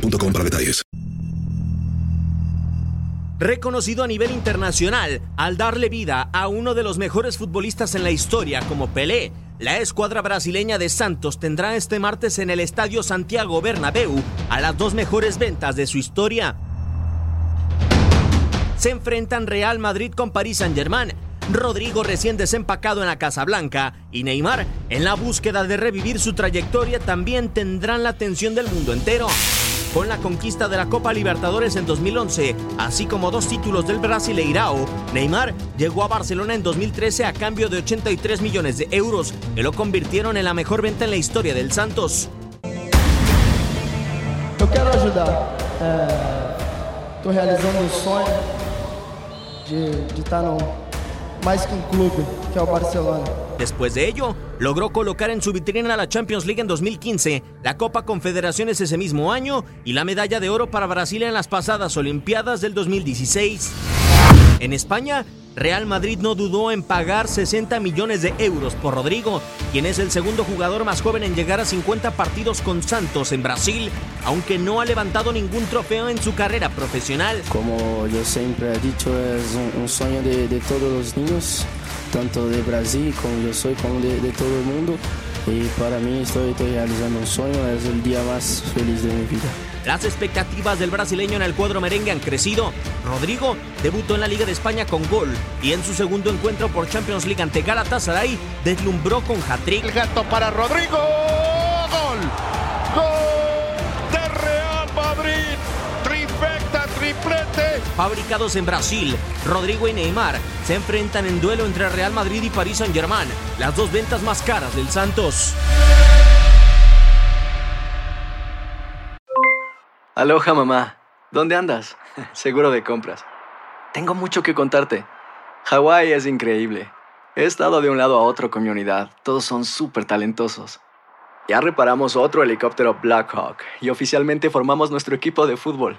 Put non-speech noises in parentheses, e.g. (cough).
para detalles. Reconocido a nivel internacional al darle vida a uno de los mejores futbolistas en la historia como Pelé, la escuadra brasileña de Santos tendrá este martes en el Estadio Santiago Bernabéu a las dos mejores ventas de su historia. Se enfrentan Real Madrid con Paris Saint-Germain, Rodrigo recién desempacado en la Casa Blanca y Neymar, en la búsqueda de revivir su trayectoria, también tendrán la atención del mundo entero. Con la conquista de la Copa Libertadores en 2011, así como dos títulos del Brasileirao, Neymar llegó a Barcelona en 2013 a cambio de 83 millones de euros, que lo convirtieron en la mejor venta en la historia del Santos. Eu quero ajudar. Estou realizando um sonho de estar no mais que um clube, que é o Barcelona. Después de ello, logró colocar en su vitrina la Champions League en 2015, la Copa Confederaciones ese mismo año y la medalla de oro para Brasil en las pasadas Olimpiadas del 2016. En España, Real Madrid no dudó en pagar 60 millones de euros por Rodrigo, quien es el segundo jugador más joven en llegar a 50 partidos con Santos en Brasil, aunque no ha levantado ningún trofeo en su carrera profesional. Como yo siempre he dicho, es un, sueño de todos los niños, tanto de Brasil como yo soy, como de, de todo el mundo. Y para mí estoy, estoy realizando un sueño, es el día más feliz de mi vida. Las expectativas del brasileño en el cuadro merengue han crecido. Rodrigo debutó en la Liga de España con gol y en su segundo encuentro por Champions League ante Galatasaray deslumbró con hat-trick. El gato para Rodrigo. Gol. Gol Fabricados en Brasil, Rodrigo y Neymar se enfrentan en duelo entre Real Madrid y Paris Saint-Germain, las dos ventas más caras del Santos. Aloha mamá, ¿dónde andas? (laughs) Seguro de compras. Tengo mucho que contarte. Hawái es increíble. He estado de un lado a otro con mi unidad. Todos son súper talentosos. Ya reparamos otro helicóptero Blackhawk y oficialmente formamos nuestro equipo de fútbol.